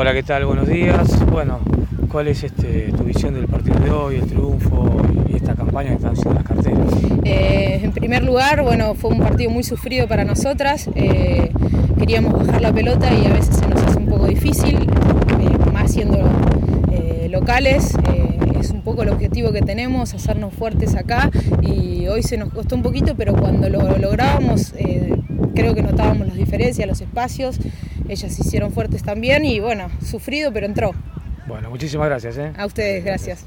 Hola, ¿qué tal? Buenos días. Bueno, ¿cuál es este, tu visión del partido de hoy, el triunfo y esta campaña que están haciendo las carteras? Eh, en primer lugar, bueno, fue un partido muy sufrido para nosotras. Eh, queríamos bajar la pelota y a veces se nos hace un poco difícil, eh, más siendo locales. es un poco el objetivo que tenemos, hacernos fuertes acá y hoy se nos costó un poquito, pero cuando lo lográbamos creo que notábamos las diferencias, los espacios ellas se hicieron fuertes también y bueno, sufrido pero entró. Bueno, muchísimas gracias. ¿eh? A ustedes, gracias.